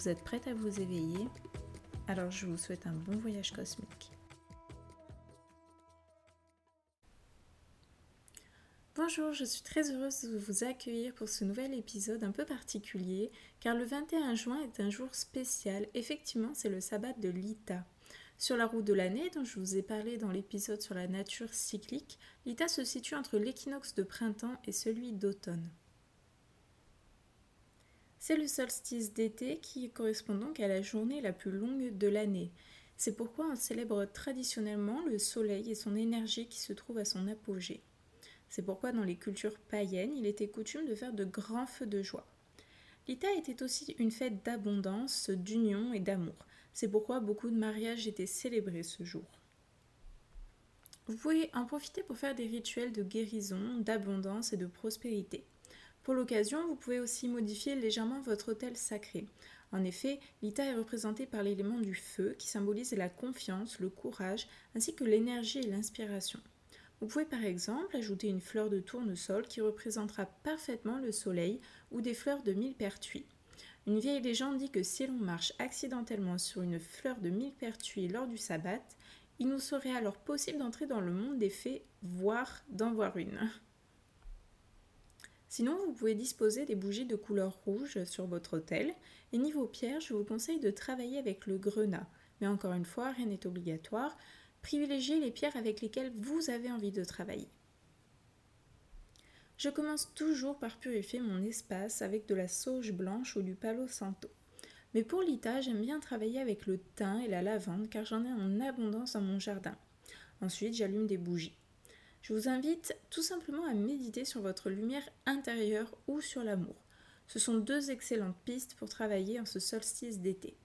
Vous êtes prête à vous éveiller? Alors je vous souhaite un bon voyage cosmique. Bonjour, je suis très heureuse de vous accueillir pour ce nouvel épisode un peu particulier car le 21 juin est un jour spécial. Effectivement, c'est le sabbat de l'Ita. Sur la route de l'année, dont je vous ai parlé dans l'épisode sur la nature cyclique, l'Ita se situe entre l'équinoxe de printemps et celui d'automne. C'est le solstice d'été qui correspond donc à la journée la plus longue de l'année. C'est pourquoi on célèbre traditionnellement le soleil et son énergie qui se trouve à son apogée. C'est pourquoi dans les cultures païennes, il était coutume de faire de grands feux de joie. L'Ita était aussi une fête d'abondance, d'union et d'amour. C'est pourquoi beaucoup de mariages étaient célébrés ce jour. Vous pouvez en profiter pour faire des rituels de guérison, d'abondance et de prospérité. Pour l'occasion, vous pouvez aussi modifier légèrement votre hôtel sacré. En effet, l'Ita est représenté par l'élément du feu qui symbolise la confiance, le courage, ainsi que l'énergie et l'inspiration. Vous pouvez par exemple ajouter une fleur de tournesol qui représentera parfaitement le soleil ou des fleurs de millepertuis. Une vieille légende dit que si l'on marche accidentellement sur une fleur de millepertuis lors du sabbat, il nous serait alors possible d'entrer dans le monde des fées, voire d'en voir une. Sinon, vous pouvez disposer des bougies de couleur rouge sur votre hôtel. Et niveau pierre, je vous conseille de travailler avec le grenat. Mais encore une fois, rien n'est obligatoire. Privilégiez les pierres avec lesquelles vous avez envie de travailler. Je commence toujours par purifier mon espace avec de la sauge blanche ou du palo santo. Mais pour l'ITA, j'aime bien travailler avec le thym et la lavande car j'en ai en abondance dans mon jardin. Ensuite, j'allume des bougies. Je vous invite tout simplement à méditer sur votre lumière intérieure ou sur l'amour. Ce sont deux excellentes pistes pour travailler en ce solstice d'été.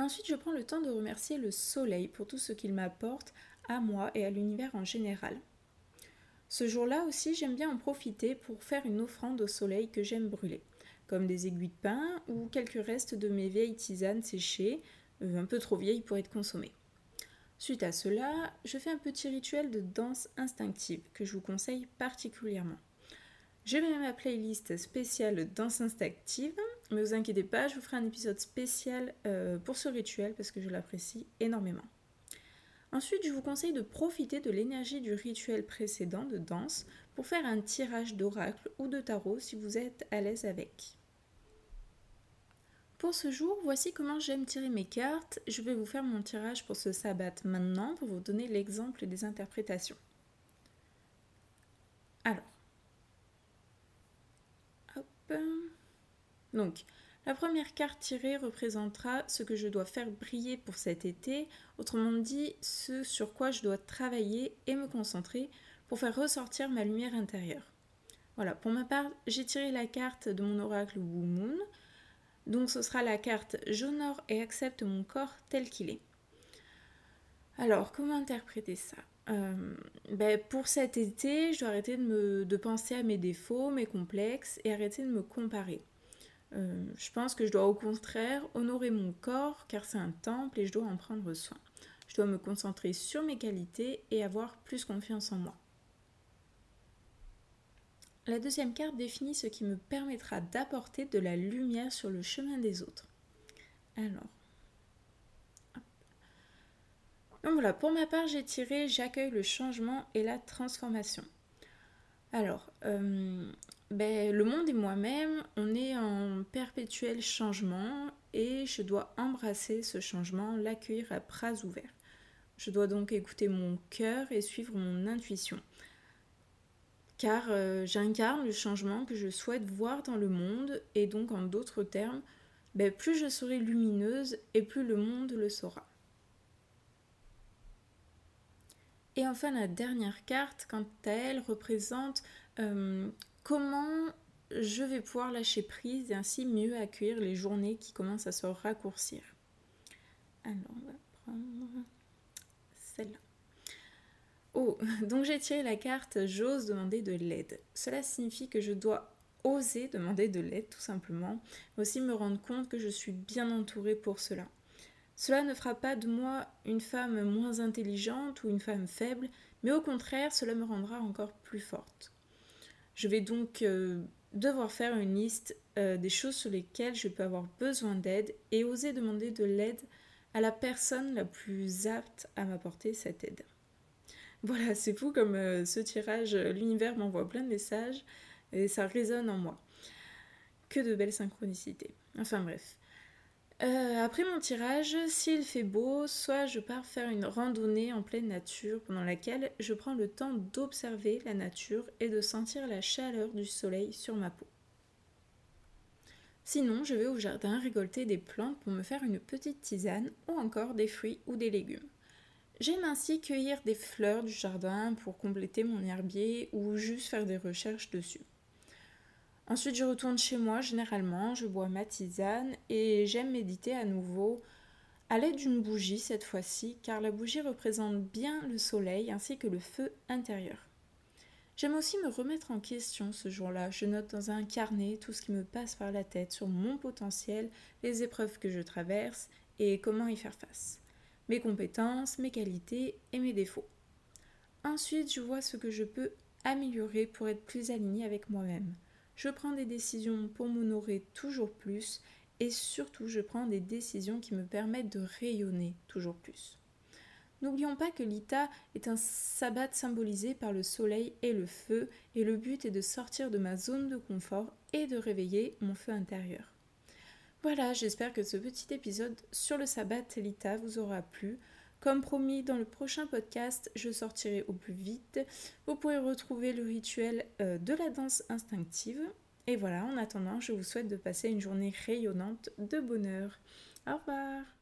Ensuite, je prends le temps de remercier le soleil pour tout ce qu'il m'apporte à moi et à l'univers en général. Ce jour-là aussi, j'aime bien en profiter pour faire une offrande au soleil que j'aime brûler, comme des aiguilles de pain ou quelques restes de mes vieilles tisanes séchées, euh, un peu trop vieilles pour être consommées. Suite à cela, je fais un petit rituel de danse instinctive que je vous conseille particulièrement. Je mets ma playlist spéciale danse instinctive, mais vous inquiétez pas, je vous ferai un épisode spécial euh, pour ce rituel parce que je l'apprécie énormément. Ensuite, je vous conseille de profiter de l'énergie du rituel précédent de danse pour faire un tirage d'oracle ou de tarot si vous êtes à l'aise avec. Pour ce jour, voici comment j'aime tirer mes cartes. Je vais vous faire mon tirage pour ce sabbat maintenant pour vous donner l'exemple des interprétations. Alors. Hop. Donc, la première carte tirée représentera ce que je dois faire briller pour cet été, autrement dit, ce sur quoi je dois travailler et me concentrer pour faire ressortir ma lumière intérieure. Voilà, pour ma part, j'ai tiré la carte de mon oracle Wu Moon. Donc ce sera la carte J'honore et accepte mon corps tel qu'il est. Alors, comment interpréter ça? Euh, ben, Pour cet été, je dois arrêter de, penser à mes défauts, mes complexes et arrêter de me comparer. Euh, je pense que je dois au contraire honorer mon corps car c'est un temple et je dois en prendre soin. Je dois me concentrer sur mes qualités et avoir plus confiance en moi. La deuxième carte définit ce qui me permettra d'apporter de la lumière sur le chemin des autres. Alors. Voilà, pour ma part, j'ai tiré J'accueille le changement et la transformation. Alors, euh, ben, le monde et moi-même, on est en perpétuel changement et je dois embrasser ce changement, l'accueillir à bras ouverts. Je dois donc écouter mon cœur et suivre mon intuition car euh, j'incarne le changement que je souhaite voir dans le monde et donc en d'autres termes, ben, plus je serai lumineuse et plus le monde le saura. Et enfin la dernière carte, quant à elle, représente euh, comment je vais pouvoir lâcher prise et ainsi mieux accueillir les journées qui commencent à se raccourcir. Alors, on va prendre celle-là. Oh, donc j'ai tiré la carte J'ose demander de l'aide. Cela signifie que je dois oser demander de l'aide tout simplement, mais aussi me rendre compte que je suis bien entourée pour cela. Cela ne fera pas de moi une femme moins intelligente ou une femme faible, mais au contraire, cela me rendra encore plus forte. Je vais donc euh, devoir faire une liste euh, des choses sur lesquelles je peux avoir besoin d'aide et oser demander de l'aide à la personne la plus apte à m'apporter cette aide. Voilà, c'est fou comme euh, ce tirage, l'univers m'envoie plein de messages et ça résonne en moi. Que de belles synchronicités. Enfin bref. Euh, après mon tirage, s'il fait beau, soit je pars faire une randonnée en pleine nature pendant laquelle je prends le temps d'observer la nature et de sentir la chaleur du soleil sur ma peau. Sinon, je vais au jardin récolter des plantes pour me faire une petite tisane ou encore des fruits ou des légumes. J'aime ainsi cueillir des fleurs du jardin pour compléter mon herbier ou juste faire des recherches dessus. Ensuite, je retourne chez moi généralement, je bois ma tisane et j'aime méditer à nouveau à l'aide d'une bougie cette fois-ci, car la bougie représente bien le soleil ainsi que le feu intérieur. J'aime aussi me remettre en question ce jour-là. Je note dans un carnet tout ce qui me passe par la tête sur mon potentiel, les épreuves que je traverse et comment y faire face. Mes compétences, mes qualités et mes défauts. Ensuite, je vois ce que je peux améliorer pour être plus aligné avec moi-même je prends des décisions pour m'honorer toujours plus et surtout je prends des décisions qui me permettent de rayonner toujours plus. N'oublions pas que l'Ita est un sabbat symbolisé par le soleil et le feu et le but est de sortir de ma zone de confort et de réveiller mon feu intérieur. Voilà, j'espère que ce petit épisode sur le sabbat l'Ita vous aura plu. Comme promis, dans le prochain podcast, je sortirai au plus vite. Vous pourrez retrouver le rituel euh, de la danse instinctive. Et voilà, en attendant, je vous souhaite de passer une journée rayonnante de bonheur. Au revoir